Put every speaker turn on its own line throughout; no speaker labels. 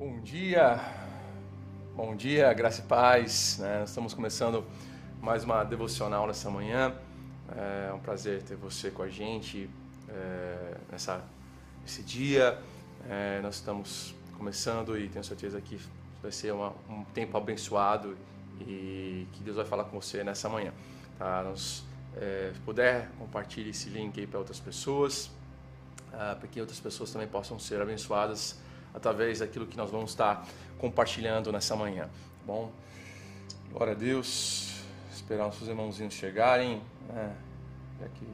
Bom dia, bom dia, graça e paz. Né? Estamos começando mais uma devocional nessa manhã. É um prazer ter você com a gente é, nessa, nesse dia. É, nós estamos começando e tenho certeza que vai ser uma, um tempo abençoado e que Deus vai falar com você nessa manhã. Tá? Nos, é, se puder, compartilhe esse link aí para outras pessoas, ah, para que outras pessoas também possam ser abençoadas através daquilo que nós vamos estar compartilhando nessa manhã. Tá bom, glória a Deus. Esperar os seus irmãozinhos chegarem. Né? Aqui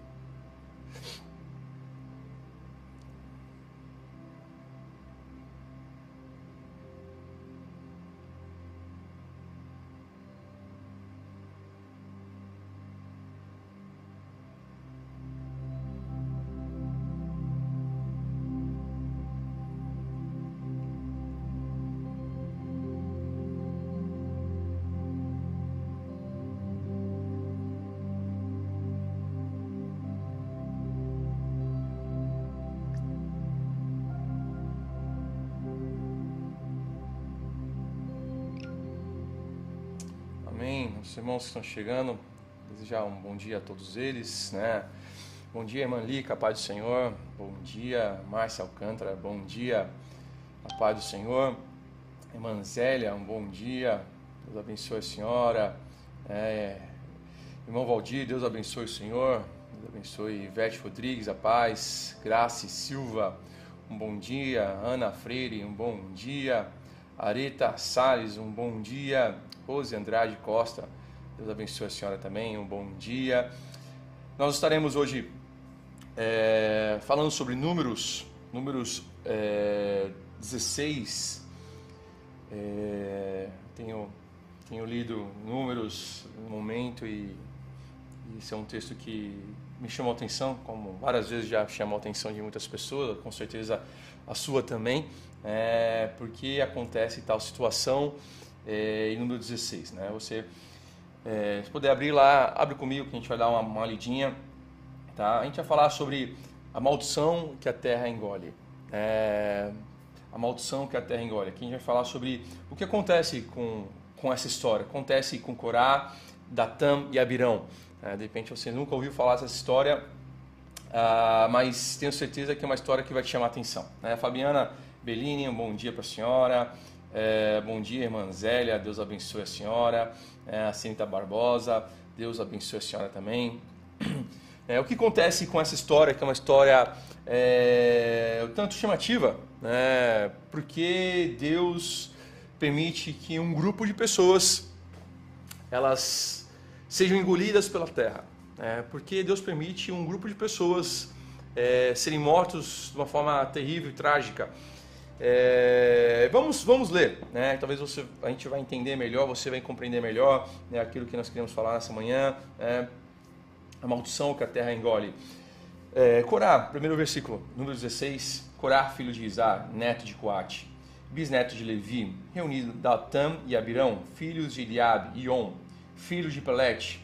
os irmãos que estão chegando, desejar um bom dia a todos eles, né? Bom dia, irmã Lica, paz do Senhor. Bom dia, Márcia Alcântara. Bom dia, a paz do Senhor. Irmã Zélia, um bom dia. Deus abençoe a senhora. É, irmão Valdir, Deus abençoe o Senhor. Deus abençoe Ivete Rodrigues, a paz. Graça Silva, um bom dia. Ana Freire, um bom dia. Areta Salles, um bom dia. Rose Andrade Costa, Deus abençoe a senhora também, um bom dia. Nós estaremos hoje é, falando sobre números, números é, 16. É, tenho, tenho lido números no momento e, e esse é um texto que me chamou a atenção, como várias vezes já chamou a atenção de muitas pessoas, com certeza a sua também, é, porque acontece tal situação é, em número 16. Né? Você é, se puder abrir lá, abre comigo que a gente vai dar uma, uma lidinha. Tá? A gente vai falar sobre a maldição que a terra engole. É, a maldição que a terra engole. Aqui a gente vai falar sobre o que acontece com, com essa história. Acontece com Corá, Datam e Abirão. É, de repente você nunca ouviu falar dessa história, uh, mas tenho certeza que é uma história que vai te chamar a atenção. Né? Fabiana Bellini, um bom dia para a senhora. É, bom dia, irmã Zélia, Deus abençoe a senhora. É, a Cinta Barbosa, Deus abençoe a senhora também. É, o que acontece com essa história, que é uma história é, tanto chamativa, né? porque Deus permite que um grupo de pessoas elas sejam engolidas pela terra. Né? Porque Deus permite um grupo de pessoas é, serem mortos de uma forma terrível e trágica. É, vamos, vamos ler, né? Talvez você, a gente vai entender melhor, você vai compreender melhor né, aquilo que nós queremos falar nessa manhã. Né? A maldição que a terra engole. É, Corá, primeiro versículo, número 16. Corá, filho de Isar, neto de Coate, bisneto de Levi, reunido Datam e Abirão, filhos de Eliabe e On, filhos de Pelete,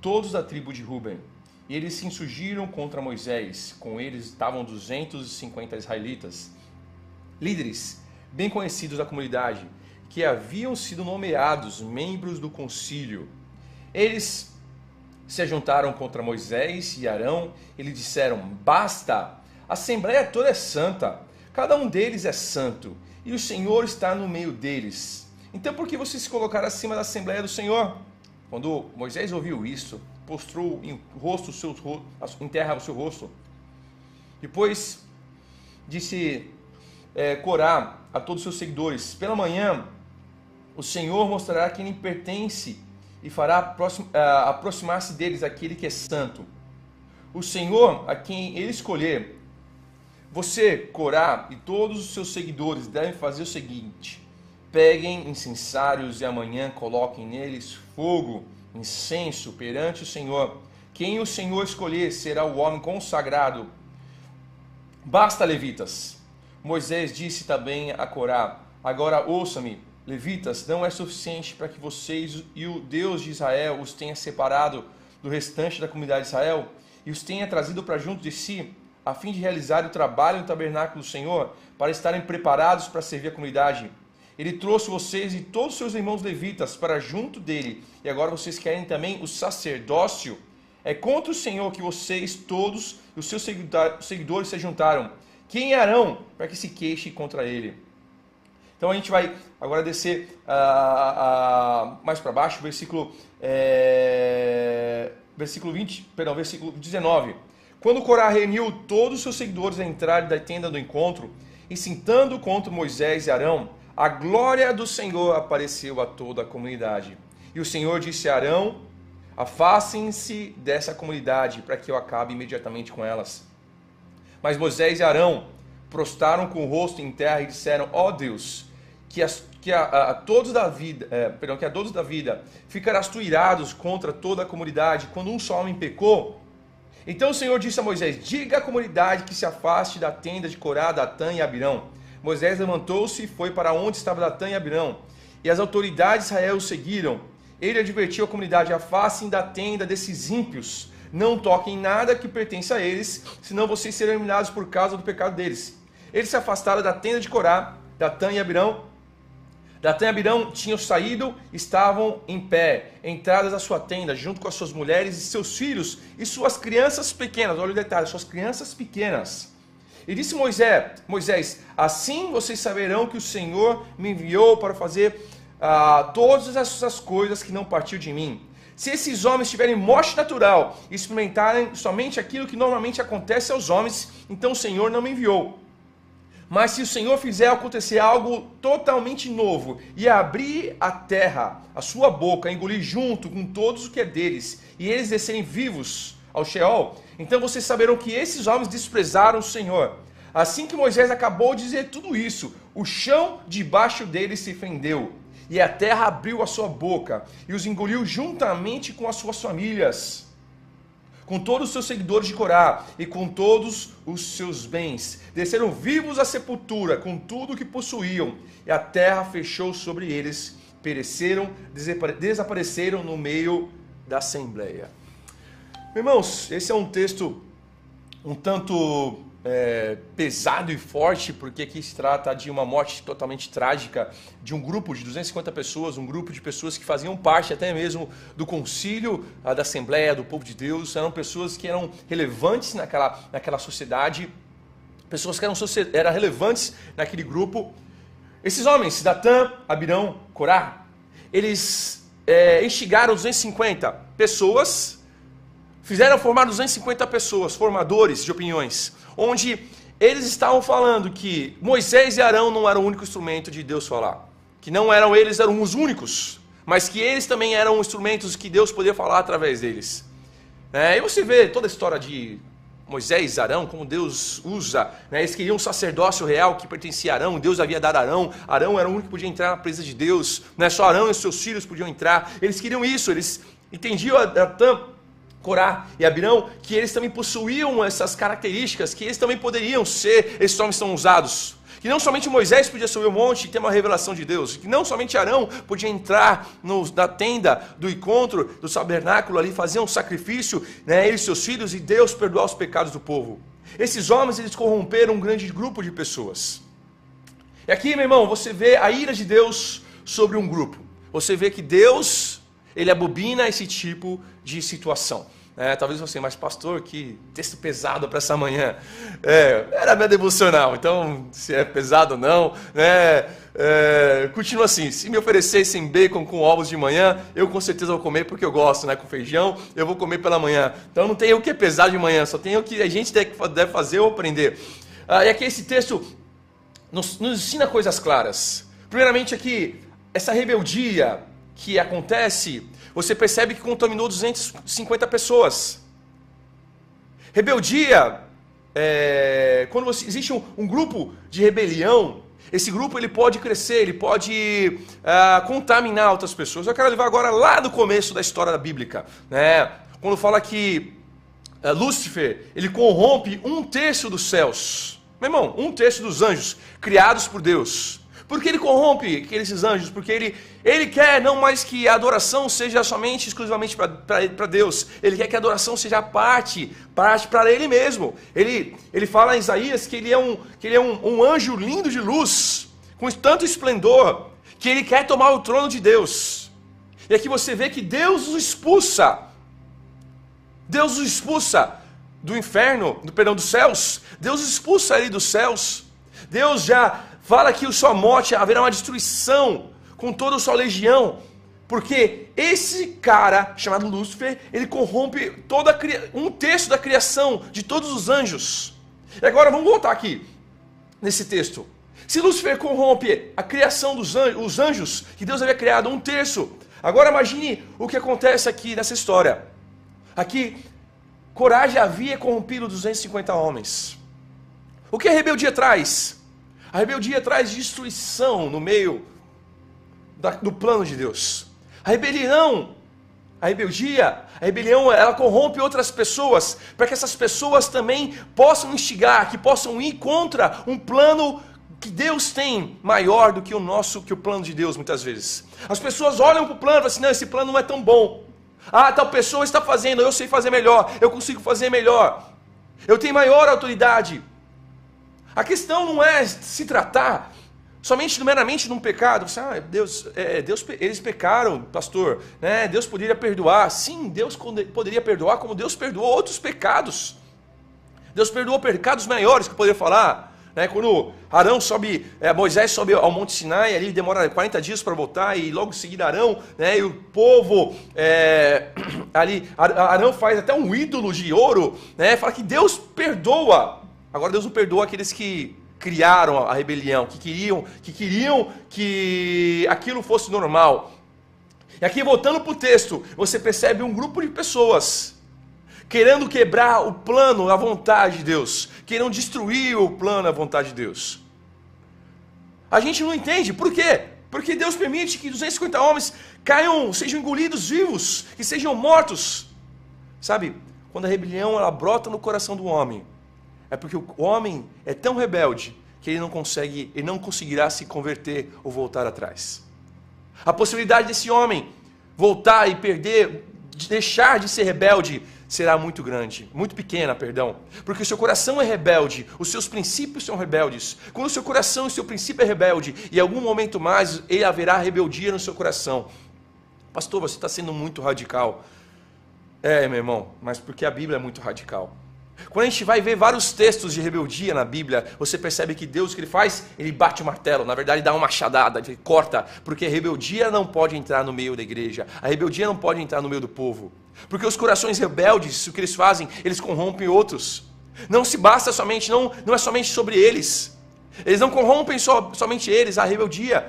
todos da tribo de Ruben. E eles se insurgiram contra Moisés. Com eles estavam 250 israelitas líderes bem conhecidos da comunidade, que haviam sido nomeados membros do concílio. Eles se juntaram contra Moisés e Arão e lhe disseram: Basta, a assembleia toda é santa, cada um deles é santo, e o Senhor está no meio deles. Então por que vocês se colocaram acima da assembleia do Senhor? Quando Moisés ouviu isso, postrou em rosto seu, em terra o seu rosto. Depois disse é, Corá a todos os seus seguidores: Pela manhã, o Senhor mostrará quem lhe pertence e fará aproximar-se deles aquele que é santo. O Senhor, a quem ele escolher, você, Corá, e todos os seus seguidores devem fazer o seguinte: peguem incensários e amanhã coloquem neles fogo, incenso perante o Senhor. Quem o Senhor escolher será o homem consagrado. Basta, levitas Moisés disse também a Corá: Agora ouça-me, levitas, não é suficiente para que vocês e o Deus de Israel os tenha separado do restante da comunidade de Israel e os tenha trazido para junto de si, a fim de realizar o trabalho no tabernáculo do Senhor, para estarem preparados para servir a comunidade. Ele trouxe vocês e todos os seus irmãos levitas para junto dele, e agora vocês querem também o sacerdócio. É contra o Senhor que vocês todos e os seus seguidores se juntaram. Quem é Arão para que se queixe contra ele? Então a gente vai agora descer uh, uh, mais para baixo, versículo, é, versículo 20, perdão, versículo 19. Quando Corá reuniu todos os seus seguidores a entrar da tenda do encontro, e sentando contra Moisés e Arão, a glória do Senhor apareceu a toda a comunidade. E o Senhor disse a Arão: Afastem-se dessa comunidade, para que eu acabe imediatamente com elas. Mas Moisés e Arão prostaram com o rosto em terra e disseram: Ó oh Deus, que, as, que a, a, a, todos da vida, é, perdão, que a todos da vida ficarás tu irados contra toda a comunidade quando um só homem pecou. Então o Senhor disse a Moisés: Diga à comunidade que se afaste da tenda de Corá, Datã e Abirão Moisés levantou-se e foi para onde estava Datã e Abirão. E as autoridades de Israel o seguiram. Ele advertiu a comunidade: afastem da tenda desses ímpios. Não toquem nada que pertence a eles, senão vocês serão eliminados por causa do pecado deles. Eles se afastaram da tenda de Corá, Datã e Abirão. Datã e Abirão tinham saído, estavam em pé, entradas à sua tenda, junto com as suas mulheres e seus filhos e suas crianças pequenas. Olha o detalhe, suas crianças pequenas. E disse Moisés, Moisés, assim vocês saberão que o Senhor me enviou para fazer ah, todas essas coisas que não partiu de mim. Se esses homens tiverem morte natural e experimentarem somente aquilo que normalmente acontece aos homens, então o Senhor não me enviou. Mas se o Senhor fizer acontecer algo totalmente novo e abrir a terra, a sua boca, engolir junto com todos o que é deles, e eles descerem vivos ao Sheol, então vocês saberão que esses homens desprezaram o Senhor. Assim que Moisés acabou de dizer tudo isso, o chão debaixo deles se fendeu, e a terra abriu a sua boca e os engoliu juntamente com as suas famílias, com todos os seus seguidores de Corá e com todos os seus bens. Desceram vivos à sepultura com tudo o que possuíam, e a terra fechou sobre eles, pereceram, desapareceram no meio da assembleia. Irmãos, esse é um texto um tanto é, pesado e forte, porque aqui se trata de uma morte totalmente trágica de um grupo de 250 pessoas, um grupo de pessoas que faziam parte até mesmo do concílio, da Assembleia, do povo de Deus, eram pessoas que eram relevantes naquela, naquela sociedade, pessoas que eram, eram relevantes naquele grupo. Esses homens, Datã, Abirão, Corá, eles é, instigaram 250 pessoas fizeram formar 250 pessoas, formadores de opiniões, onde eles estavam falando que Moisés e Arão não eram o único instrumento de Deus falar, que não eram eles, eram os únicos, mas que eles também eram instrumentos que Deus podia falar através deles. É, e você vê toda a história de Moisés e Arão, como Deus usa. Né? Eles queriam um sacerdócio real que pertencia a Arão, Deus havia dado a Arão. Arão era o único que podia entrar na presença de Deus. Né? Só Arão e seus filhos podiam entrar. Eles queriam isso, eles entendiam a, a, Corá e Abirão, que eles também possuíam essas características, que eles também poderiam ser esses homens tão usados. Que não somente Moisés podia subir o monte e ter uma revelação de Deus, que não somente Arão podia entrar no, na tenda do encontro, do tabernáculo ali, fazer um sacrifício, né, ele e seus filhos, e Deus perdoar os pecados do povo. Esses homens, eles corromperam um grande grupo de pessoas. E aqui, meu irmão, você vê a ira de Deus sobre um grupo. Você vê que Deus, ele abobina esse tipo de situação. É, talvez você, mas pastor, que texto pesado para essa manhã. É, era minha devocional, então se é pesado ou não, né? É, continua assim, se me oferecessem bacon com ovos de manhã, eu com certeza vou comer porque eu gosto, né? Com feijão, eu vou comer pela manhã. Então não tem o que é pesado de manhã, só tem o que a gente deve fazer ou aprender. Ah, e aqui esse texto nos, nos ensina coisas claras. Primeiramente aqui, essa rebeldia que acontece você percebe que contaminou 250 pessoas. Rebeldia, é, quando você, existe um, um, grupo de rebelião, esse grupo ele pode crescer, ele pode uh, contaminar outras pessoas. Eu quero levar agora lá do começo da história bíblica, né? quando fala que uh, Lúcifer ele corrompe um terço dos céus. Meu irmão, um terço dos anjos criados por Deus. Por que ele corrompe aqueles anjos? Porque ele, ele quer não mais que a adoração seja somente, exclusivamente para Deus. Ele quer que a adoração seja parte, parte para ele mesmo. Ele, ele fala em Isaías que ele é, um, que ele é um, um anjo lindo de luz, com tanto esplendor, que ele quer tomar o trono de Deus. E aqui você vê que Deus o expulsa. Deus o expulsa do inferno, do perdão dos céus. Deus expulsa ele dos céus. Deus já fala que a sua morte haverá uma destruição com toda a sua legião. Porque esse cara, chamado Lúcifer, ele corrompe toda um terço da criação de todos os anjos. E agora vamos voltar aqui, nesse texto. Se Lúcifer corrompe a criação dos anjos, os anjos, que Deus havia criado, um terço. Agora imagine o que acontece aqui nessa história. Aqui, Coragem havia corrompido 250 homens. O que a rebeldia traz? A rebeldia traz destruição no meio da, do plano de Deus. A rebelião, a rebeldia, a rebelião, ela corrompe outras pessoas, para que essas pessoas também possam instigar, que possam ir contra um plano que Deus tem maior do que o nosso, que o plano de Deus, muitas vezes. As pessoas olham para o plano e falam assim: não, esse plano não é tão bom. Ah, tal pessoa está fazendo, eu sei fazer melhor, eu consigo fazer melhor, eu tenho maior autoridade. A questão não é se tratar somente meramente num pecado. Você, ah, Deus, é, Deus, eles pecaram, pastor. Né? Deus poderia perdoar. Sim, Deus poderia perdoar, como Deus perdoou outros pecados. Deus perdoou pecados maiores que eu poderia falar. Né? Quando Arão sobe, é, Moisés sobe ao Monte Sinai, ali demora 40 dias para voltar, e logo em seguida Arão, né, e o povo é, ali, Arão faz até um ídolo de ouro, né, fala que Deus perdoa. Agora Deus não perdoa aqueles que criaram a rebelião, que queriam que, queriam que aquilo fosse normal. E aqui, voltando para o texto, você percebe um grupo de pessoas querendo quebrar o plano, a vontade de Deus, querendo destruir o plano, a vontade de Deus. A gente não entende, por quê? Porque Deus permite que 250 homens caiam, sejam engolidos vivos, que sejam mortos. Sabe, quando a rebelião ela brota no coração do homem, é porque o homem é tão rebelde que ele não consegue, ele não conseguirá se converter ou voltar atrás. A possibilidade desse homem voltar e perder, deixar de ser rebelde, será muito grande, muito pequena, perdão, porque o seu coração é rebelde, os seus princípios são rebeldes. Quando o seu coração e o seu princípio é rebelde, em algum momento mais ele haverá rebeldia no seu coração. Pastor, você está sendo muito radical. É, meu irmão, mas porque a Bíblia é muito radical. Quando a gente vai ver vários textos de rebeldia na Bíblia, você percebe que Deus o que ele faz? Ele bate o martelo, na verdade dá uma machadada, ele corta, porque a rebeldia não pode entrar no meio da igreja, a rebeldia não pode entrar no meio do povo. Porque os corações rebeldes, o que eles fazem? Eles corrompem outros. Não se basta somente, não, não é somente sobre eles. Eles não corrompem so, somente eles, a rebeldia.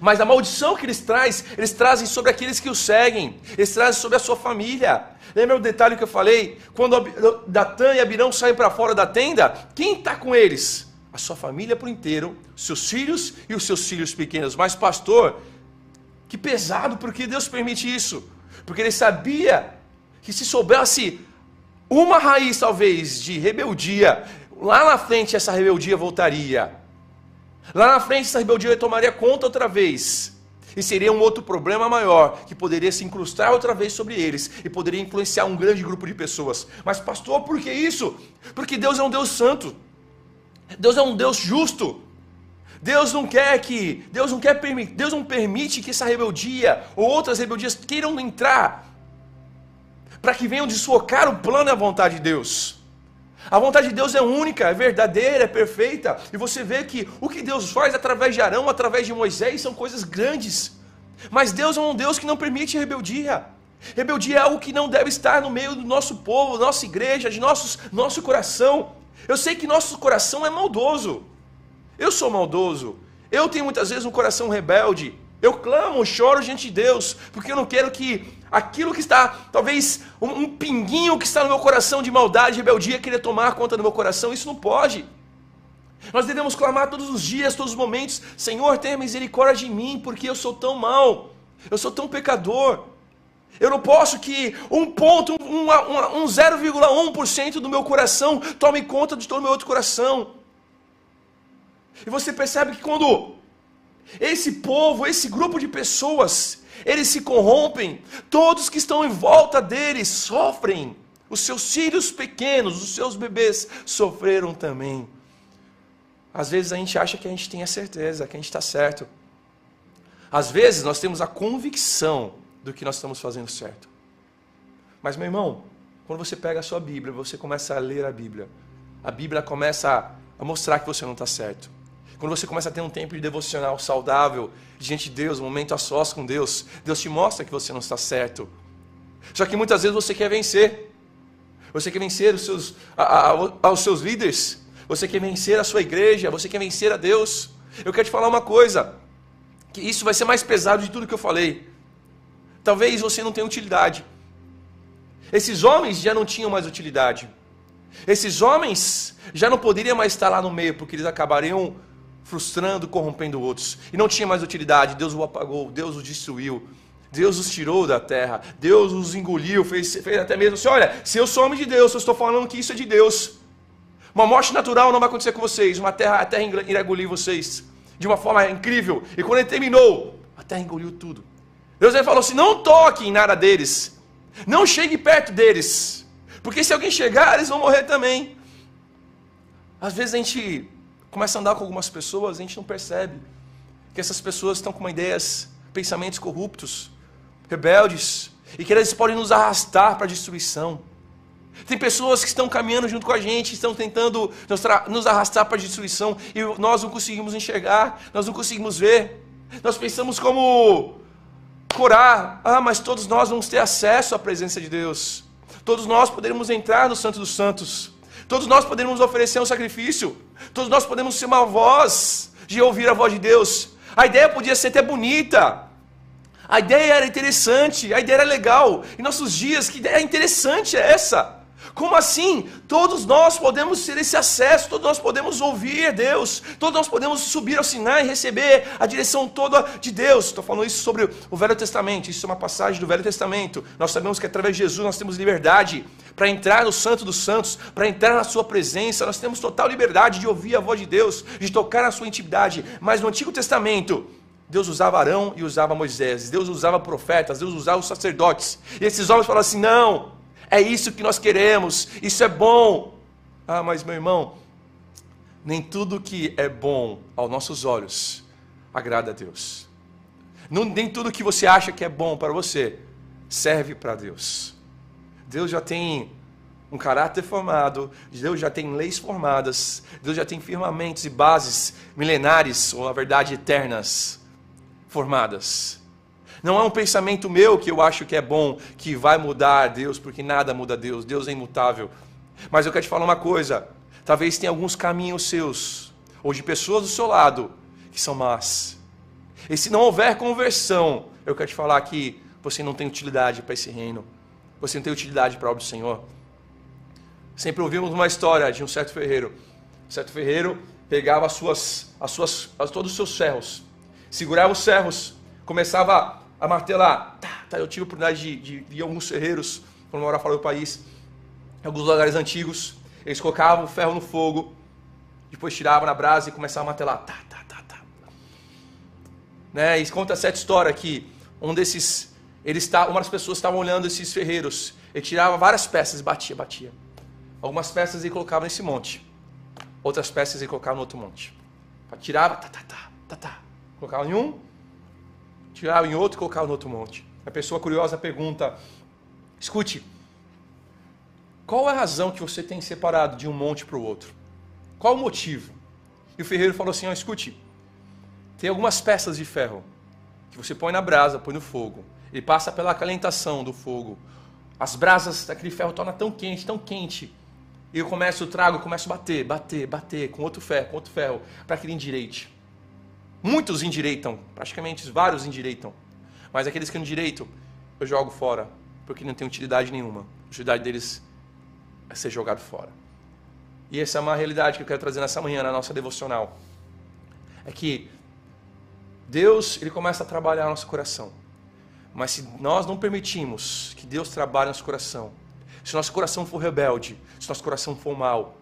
Mas a maldição que eles trazem, eles trazem sobre aqueles que os seguem, eles trazem sobre a sua família. Lembra o detalhe que eu falei? Quando Datã e Abirão saem para fora da tenda, quem está com eles? A sua família por inteiro, seus filhos e os seus filhos pequenos. Mas, pastor, que pesado, por que Deus permite isso? Porque ele sabia que se soubesse uma raiz, talvez, de rebeldia, lá na frente essa rebeldia voltaria. Lá na frente essa rebeldia tomaria conta outra vez. E seria um outro problema maior que poderia se incrustar outra vez sobre eles e poderia influenciar um grande grupo de pessoas. Mas, pastor, por que isso? Porque Deus é um Deus santo. Deus é um Deus justo. Deus não quer que, Deus não quer permitir, Deus não permite que essa rebeldia ou outras rebeldias queiram entrar para que venham desfocar o plano e a vontade de Deus. A vontade de Deus é única, é verdadeira, é perfeita. E você vê que o que Deus faz através de Arão, através de Moisés, são coisas grandes. Mas Deus é um Deus que não permite rebeldia. Rebeldia é algo que não deve estar no meio do nosso povo, nossa igreja, de nossos, nosso coração. Eu sei que nosso coração é maldoso. Eu sou maldoso. Eu tenho muitas vezes um coração rebelde. Eu clamo, choro diante de Deus, porque eu não quero que aquilo que está, talvez um, um pinguinho que está no meu coração de maldade, rebeldia, querer tomar conta do meu coração. Isso não pode. Nós devemos clamar todos os dias, todos os momentos: Senhor, tenha misericórdia de mim, porque eu sou tão mal, eu sou tão pecador. Eu não posso que um ponto, um, um, um 0,1% do meu coração tome conta de todo o meu outro coração. E você percebe que quando esse povo, esse grupo de pessoas, eles se corrompem, todos que estão em volta deles sofrem. Os seus filhos pequenos, os seus bebês sofreram também. Às vezes a gente acha que a gente tem a certeza, que a gente está certo. Às vezes nós temos a convicção do que nós estamos fazendo certo. Mas, meu irmão, quando você pega a sua Bíblia, você começa a ler a Bíblia, a Bíblia começa a mostrar que você não está certo. Quando você começa a ter um tempo de devocional saudável diante de Deus, um momento a sós com Deus, Deus te mostra que você não está certo. Só que muitas vezes você quer vencer. Você quer vencer os seus, a, a, os seus líderes. Você quer vencer a sua igreja. Você quer vencer a Deus. Eu quero te falar uma coisa. Que isso vai ser mais pesado de tudo que eu falei. Talvez você não tenha utilidade. Esses homens já não tinham mais utilidade. Esses homens já não poderiam mais estar lá no meio, porque eles acabariam frustrando, corrompendo outros. E não tinha mais utilidade. Deus o apagou, Deus o destruiu. Deus os tirou da terra, Deus os engoliu, fez, fez até mesmo assim: olha, se eu sou homem de Deus, eu estou falando que isso é de Deus. Uma morte natural não vai acontecer com vocês, uma terra, a terra irá engolir vocês de uma forma incrível. E quando ele terminou, a terra engoliu tudo. Deus ele falou assim: não toque em nada deles, não chegue perto deles, porque se alguém chegar, eles vão morrer também. Às vezes a gente começa a andar com algumas pessoas, a gente não percebe que essas pessoas estão com ideias, pensamentos corruptos, rebeldes, e que eles podem nos arrastar para a destruição. Tem pessoas que estão caminhando junto com a gente, estão tentando nos arrastar para a destruição, e nós não conseguimos enxergar, nós não conseguimos ver. Nós pensamos como curar, ah, mas todos nós vamos ter acesso à presença de Deus. Todos nós poderemos entrar no Santo dos Santos. Todos nós podemos oferecer um sacrifício. Todos nós podemos ser uma voz de ouvir a voz de Deus. A ideia podia ser até bonita. A ideia era interessante, a ideia era legal. Em nossos dias, que ideia interessante é essa? Como assim? Todos nós podemos ter esse acesso, todos nós podemos ouvir Deus, todos nós podemos subir ao Sinai e receber a direção toda de Deus. Estou falando isso sobre o Velho Testamento, isso é uma passagem do Velho Testamento. Nós sabemos que através de Jesus nós temos liberdade para entrar no Santo dos Santos, para entrar na Sua presença, nós temos total liberdade de ouvir a voz de Deus, de tocar na Sua intimidade. Mas no Antigo Testamento, Deus usava Arão e usava Moisés, Deus usava profetas, Deus usava os sacerdotes. E esses homens falavam assim: não é isso que nós queremos, isso é bom. Ah, mas meu irmão, nem tudo que é bom aos nossos olhos agrada a Deus. Não, nem tudo que você acha que é bom para você serve para Deus. Deus já tem um caráter formado, Deus já tem leis formadas, Deus já tem firmamentos e bases milenares, ou na verdade eternas, formadas. Não é um pensamento meu que eu acho que é bom, que vai mudar Deus, porque nada muda Deus, Deus é imutável. Mas eu quero te falar uma coisa: talvez tenha alguns caminhos seus, ou de pessoas do seu lado, que são más. E se não houver conversão, eu quero te falar que você não tem utilidade para esse reino, você não tem utilidade para a obra do Senhor. Sempre ouvimos uma história de um certo ferreiro. Um certo ferreiro pegava as suas, as suas, as, todos os seus ferros, segurava os ferros, começava a martelar. Tá, tá, eu tive a oportunidade de, de, de alguns ferreiros, quando eu morava fora do país, em alguns lugares antigos. Eles colocavam o ferro no fogo, depois tiravam na brasa e começavam a martelar. Tá, tá, tá, tá. Né? E conta certa história que um desses, eles está, uma das pessoas estavam olhando esses ferreiros. Ele tirava várias peças e batia, batia. Algumas peças ele colocava nesse monte. Outras peças ele colocava no outro monte. Tirava, tá, tá, tá, tá, tá. Colocava em um, tirava em outro e no outro monte. A pessoa curiosa pergunta: escute, qual é a razão que você tem separado de um monte para o outro? Qual o motivo? E o ferreiro falou assim: oh, escute, tem algumas peças de ferro que você põe na brasa, põe no fogo, ele passa pela acalentação do fogo. As brasas daquele ferro tornam tão quente, tão quente. E eu começo, o trago, começo a bater, bater, bater com outro ferro, com outro ferro, para que ele endireite. Muitos endireitam, praticamente vários endireitam. Mas aqueles que não endireitam, eu jogo fora, porque não tem utilidade nenhuma. A utilidade deles é ser jogado fora. E essa é uma realidade que eu quero trazer nessa manhã, na nossa devocional. É que Deus, ele começa a trabalhar no nosso coração. Mas se nós não permitimos que Deus trabalhe no nosso coração, se nosso coração for rebelde, se nosso coração for mal,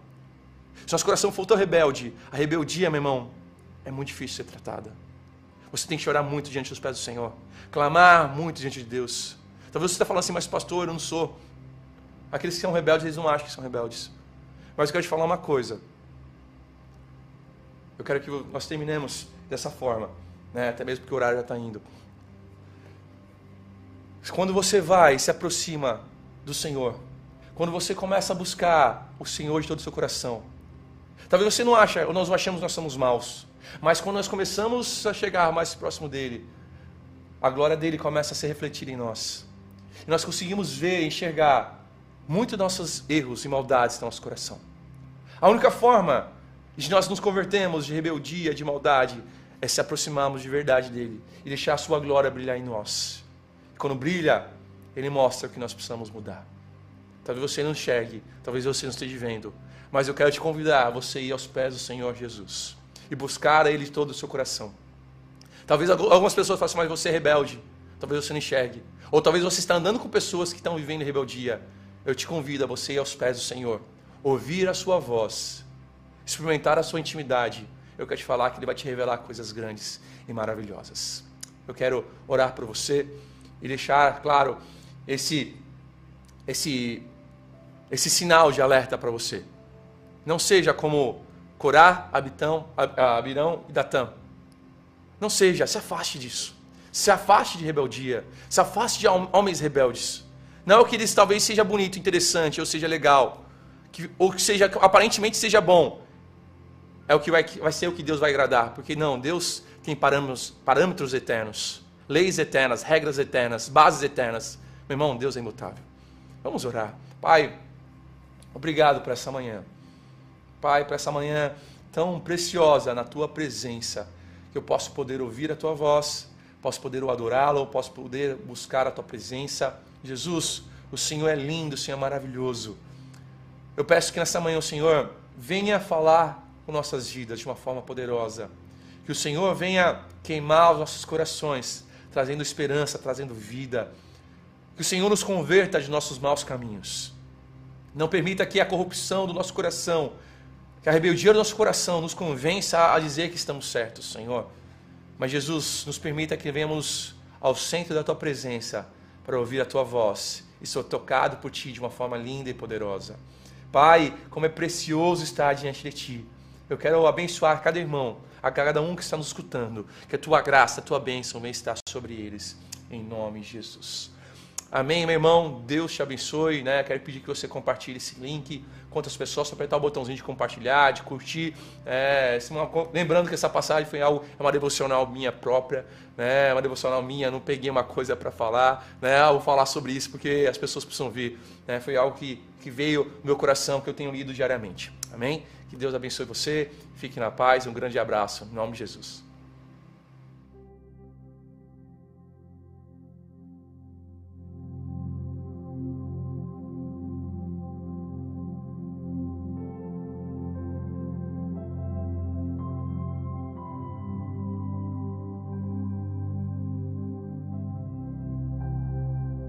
se nosso coração for tão rebelde, a rebeldia, meu irmão, é muito difícil ser tratada. Você tem que chorar muito diante dos pés do Senhor, clamar muito diante de Deus. Talvez você está falando assim, mas pastor, eu não sou. Aqueles que são rebeldes, eles não acham que são rebeldes. Mas eu quero te falar uma coisa. Eu quero que nós terminemos dessa forma. né? até mesmo porque o horário já está indo. Quando você vai e se aproxima do Senhor, quando você começa a buscar o Senhor de todo o seu coração, talvez você não ache, ou nós não achamos que nós somos maus, mas quando nós começamos a chegar mais próximo dele, a glória dele começa a se refletir em nós. E nós conseguimos ver enxergar muitos nossos erros e maldades no nosso coração. A única forma de nós nos convertermos de rebeldia, de maldade, é se aproximarmos de verdade dele e deixar a sua glória brilhar em nós. E quando brilha, ele mostra o que nós precisamos mudar. Talvez você não enxergue, talvez você não esteja vendo, mas eu quero te convidar a você ir aos pés do Senhor Jesus e buscar a Ele todo o seu coração. Talvez algumas pessoas façam, mas você é rebelde. Talvez você não enxergue. Ou talvez você está andando com pessoas que estão vivendo rebeldia. Eu te convido a você ir aos pés do Senhor, ouvir a sua voz, experimentar a sua intimidade. Eu quero te falar que Ele vai te revelar coisas grandes e maravilhosas. Eu quero orar por você e deixar claro esse esse esse sinal de alerta para você. Não seja como Corá, Abitão, Abirão e Datã. Não seja, se afaste disso. Se afaste de rebeldia. Se afaste de homens rebeldes. Não é o que eles talvez seja bonito, interessante, ou seja legal, que, ou que seja aparentemente seja bom. É o que vai, vai ser o que Deus vai agradar, porque não, Deus tem parâmetros, parâmetros eternos, leis eternas, regras eternas, bases eternas. Meu irmão, Deus é imutável. Vamos orar. Pai, obrigado por essa manhã. Pai, por essa manhã tão preciosa na tua presença, que eu posso poder ouvir a tua voz, posso poder adorá-lo, posso poder buscar a tua presença. Jesus, o Senhor é lindo, o Senhor é maravilhoso. Eu peço que nessa manhã o Senhor venha falar com nossas vidas de uma forma poderosa. Que o Senhor venha queimar os nossos corações, trazendo esperança, trazendo vida. Que o Senhor nos converta de nossos maus caminhos. Não permita que a corrupção do nosso coração, que a rebeldia do nosso coração nos convença a dizer que estamos certos, Senhor. Mas Jesus, nos permita que venhamos ao centro da tua presença para ouvir a tua voz e ser tocado por ti de uma forma linda e poderosa. Pai, como é precioso estar diante de ti. Eu quero abençoar cada irmão, a cada um que está nos escutando, que a tua graça, a tua bênção venha estar sobre eles, em nome de Jesus. Amém, meu irmão. Deus te abençoe. Né? Quero pedir que você compartilhe esse link com outras pessoas, só apertar o botãozinho de compartilhar, de curtir. É, lembrando que essa passagem foi algo, é uma devocional minha própria, né? uma devocional minha, não peguei uma coisa para falar, né? vou falar sobre isso porque as pessoas precisam ver. Né? Foi algo que, que veio no meu coração, que eu tenho lido diariamente. Amém? Que Deus abençoe você, fique na paz, um grande abraço, em nome de Jesus.